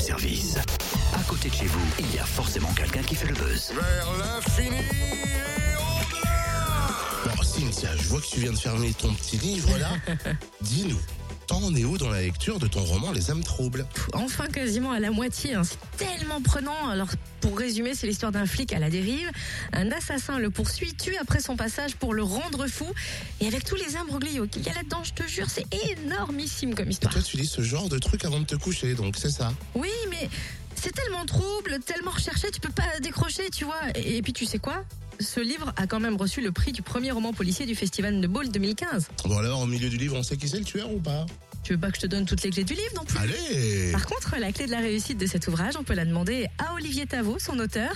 service. À côté de chez vous, il y a forcément quelqu'un qui fait le buzz. Vers l'infini et au-delà Bon, Cynthia, je vois que tu viens de fermer ton petit livre là. Dis-nous, t'en es où dans la lecture de ton roman Les âmes troubles? Enfin, quasiment à la moitié. hein. C'est tellement prenant. Alors, pour résumer, c'est l'histoire d'un flic à la dérive. Un assassin le poursuit, tue après son passage pour le rendre fou. Et avec tous les imbroglios qu'il y a là-dedans, je te jure, c'est énormissime comme histoire. Toi, tu lis ce genre de truc avant de te coucher, donc c'est ça? Oui, mais c'est tellement trouble, tellement recherché, tu peux pas décrocher, tu vois. Et, et puis, tu sais quoi? Ce livre a quand même reçu le prix du premier roman policier du Festival de Bâle 2015. Bon alors, au milieu du livre, on sait qui c'est le tueur ou pas? Tu veux pas que je te donne toutes les clés du livre non plus? Allez Par contre, la clé de la réussite de cet ouvrage, on peut la demander à Olivier Tavot, son auteur.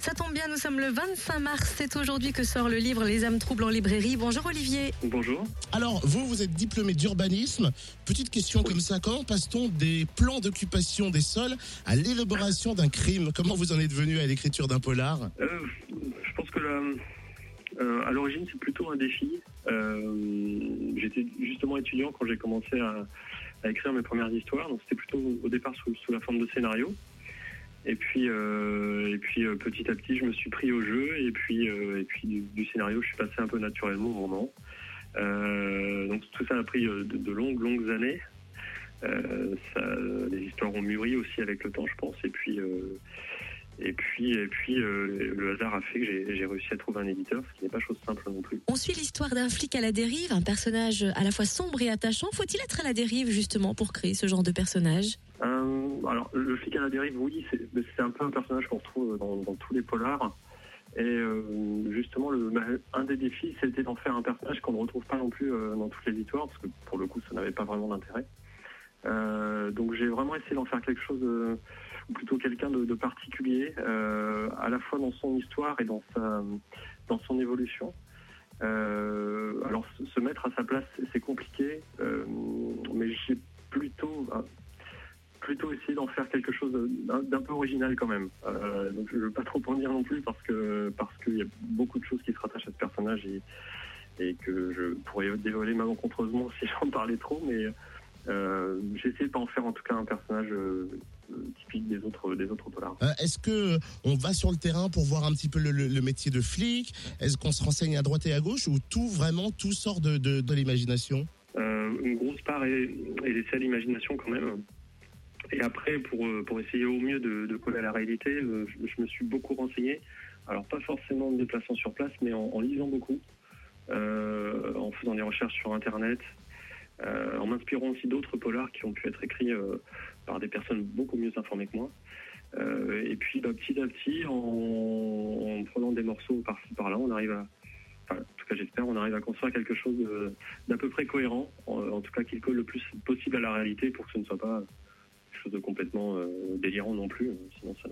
Ça tombe bien, nous sommes le 25 mars. C'est aujourd'hui que sort le livre Les âmes troubles en librairie. Bonjour Olivier. Bonjour. Alors, vous, vous êtes diplômé d'urbanisme. Petite question comme ça, comment passe-t-on des plans d'occupation des sols à l'élaboration d'un crime? Comment vous en êtes venu à l'écriture d'un polar? Euh, je pense que euh, à l'origine c'est plutôt un défi. Euh, J'étais justement étudiant quand j'ai commencé à, écrire mes premières histoires, donc c'était plutôt au départ sous, la forme de scénario. Et puis, euh, et puis petit à petit, je me suis pris au jeu, et puis, et puis du, scénario, je suis passé un peu naturellement au roman. Donc tout ça a pris de, longues, longues années. Les histoires ont mûri aussi avec le temps, je pense. Et puis, et puis, et puis, euh, le hasard a fait que j'ai réussi à trouver un éditeur, ce qui n'est pas chose simple non plus. On suit l'histoire d'un flic à la dérive, un personnage à la fois sombre et attachant. Faut-il être à la dérive justement pour créer ce genre de personnage? Euh, alors, le flic à la dérive, oui, c'est un peu un personnage qu'on retrouve dans, dans tous les polars. Et euh, justement, le, bah, un des défis, c'était d'en faire un personnage qu'on ne retrouve pas non plus dans toutes les histoires, parce que pour le coup, ça n'avait pas vraiment d'intérêt. Euh, donc, j'ai vraiment essayé d'en faire quelque chose, de- ou plutôt quelqu'un de, particulier, euh, à la fois dans son histoire et dans sa, dans son évolution. Euh, alors, se- mettre à sa place, c'est- compliqué, euh, mais j'ai plutôt, plutôt d'en faire quelque chose d'un peu original quand même. Euh, donc je ne veux pas trop en dire non plus parce parce qu'il y a beaucoup de choses qui se rattachent à ce personnage et, et que je pourrais dévoiler malencontreusement si j'en parlais trop, mais euh, j'ai essayé de pas en faire en tout cas un personnage euh, euh, typique des autres des autres polars. Euh, Est-ce que on va sur le terrain pour voir un petit peu le, le- le métier de flic? Est-ce qu'on se renseigne à droite et à gauche ou tout vraiment tout sort de, de, de l'imagination? Une grosse part est, est laissée à l'imagination quand même. Et après, pour, pour essayer au mieux de, de coller à la réalité, je, je me suis beaucoup renseigné. Alors pas forcément en me déplaçant sur place, mais en, en lisant beaucoup, en faisant des recherches sur Internet, euh, en m'inspirant aussi d'autres polars qui ont pu être écrits euh, par des personnes beaucoup mieux informées que moi. Euh, et puis bah, petit à petit, en, en prenant des morceaux par-ci par-là, on arrive à, enfin, en tout cas j'espère, on arrive à construire quelque chose d'à peu près cohérent, en, en tout cas qui colle le plus possible à la réalité pour que ce ne soit pas quelque chose de complètement euh, délirant non plus. euh, Sinon, ça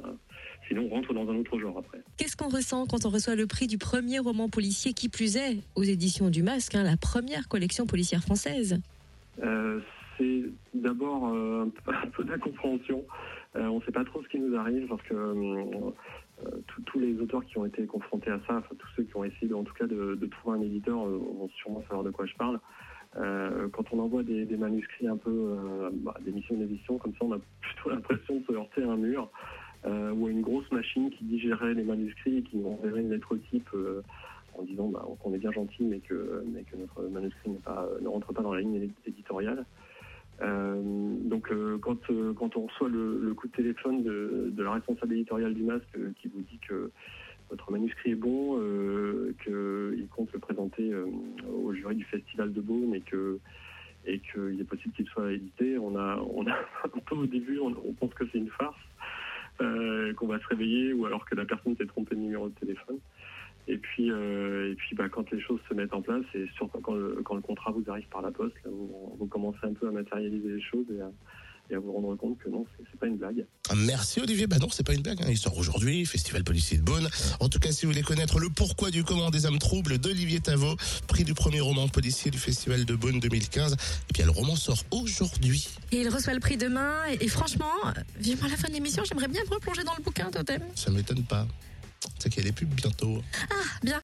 sinon, on rentre dans un autre genre après. Qu'est-ce qu'on ressent quand on reçoit le prix du premier roman policier qui plus est aux éditions du Masque, hein, la première collection policière française? Euh, c'est d'abord euh, un peu- d'incompréhension. Euh, on ne sait pas trop ce qui nous arrive parce que tous- les auteurs qui ont été confrontés à ça, enfin tous ceux qui ont essayé en tout cas de, de trouver un éditeur vont sûrement savoir de quoi je parle. Euh, quand on envoie des, manuscrits un peu, euh, bah, des missions d'édition comme ça, on a plutôt l'impression de se heurter à un mur euh, ou à une grosse machine qui digérait les manuscrits et qui nous enverrait une lettre type en disant bah, qu'on est bien gentil mais que, notre manuscrit ne rentre pas dans la ligne éditoriale. Donc quand, on reçoit le, coup de téléphone de, la responsable éditoriale du masque qui vous dit que votre manuscrit est bon, qu'il compte le présenter euh, au jury du festival de Beaune et que et qu'il est possible qu'il soit édité, on a on a un peu au début on, pense que c'est une farce, euh, qu'on va se réveiller ou alors que la personne s'est trompée de numéro de téléphone. Et puis, euh, et puis bah, quand les choses se mettent en place, et surtout quand le, quand le contrat vous arrive par la poste, vous, commencez un peu à matérialiser les choses et et à vous rendre compte que non, c'est pas une blague. Ah, Merci Olivier. Bah non, c'est pas une blague. Hein. Il sort aujourd'hui, Festival policier de Beaune. En tout cas, si vous voulez connaître le pourquoi du comment des âmes troubles d'Olivier Tavot, prix du premier roman policier du Festival de Beaune 2015. Et bien le roman sort aujourd'hui. Et il reçoit le prix demain. Et, et franchement, vivement la fin de l'émission, j'aimerais bien me replonger dans le bouquin, Totem. Ça m'étonne pas. C'est qu'il y a des pubs bientôt. Bien.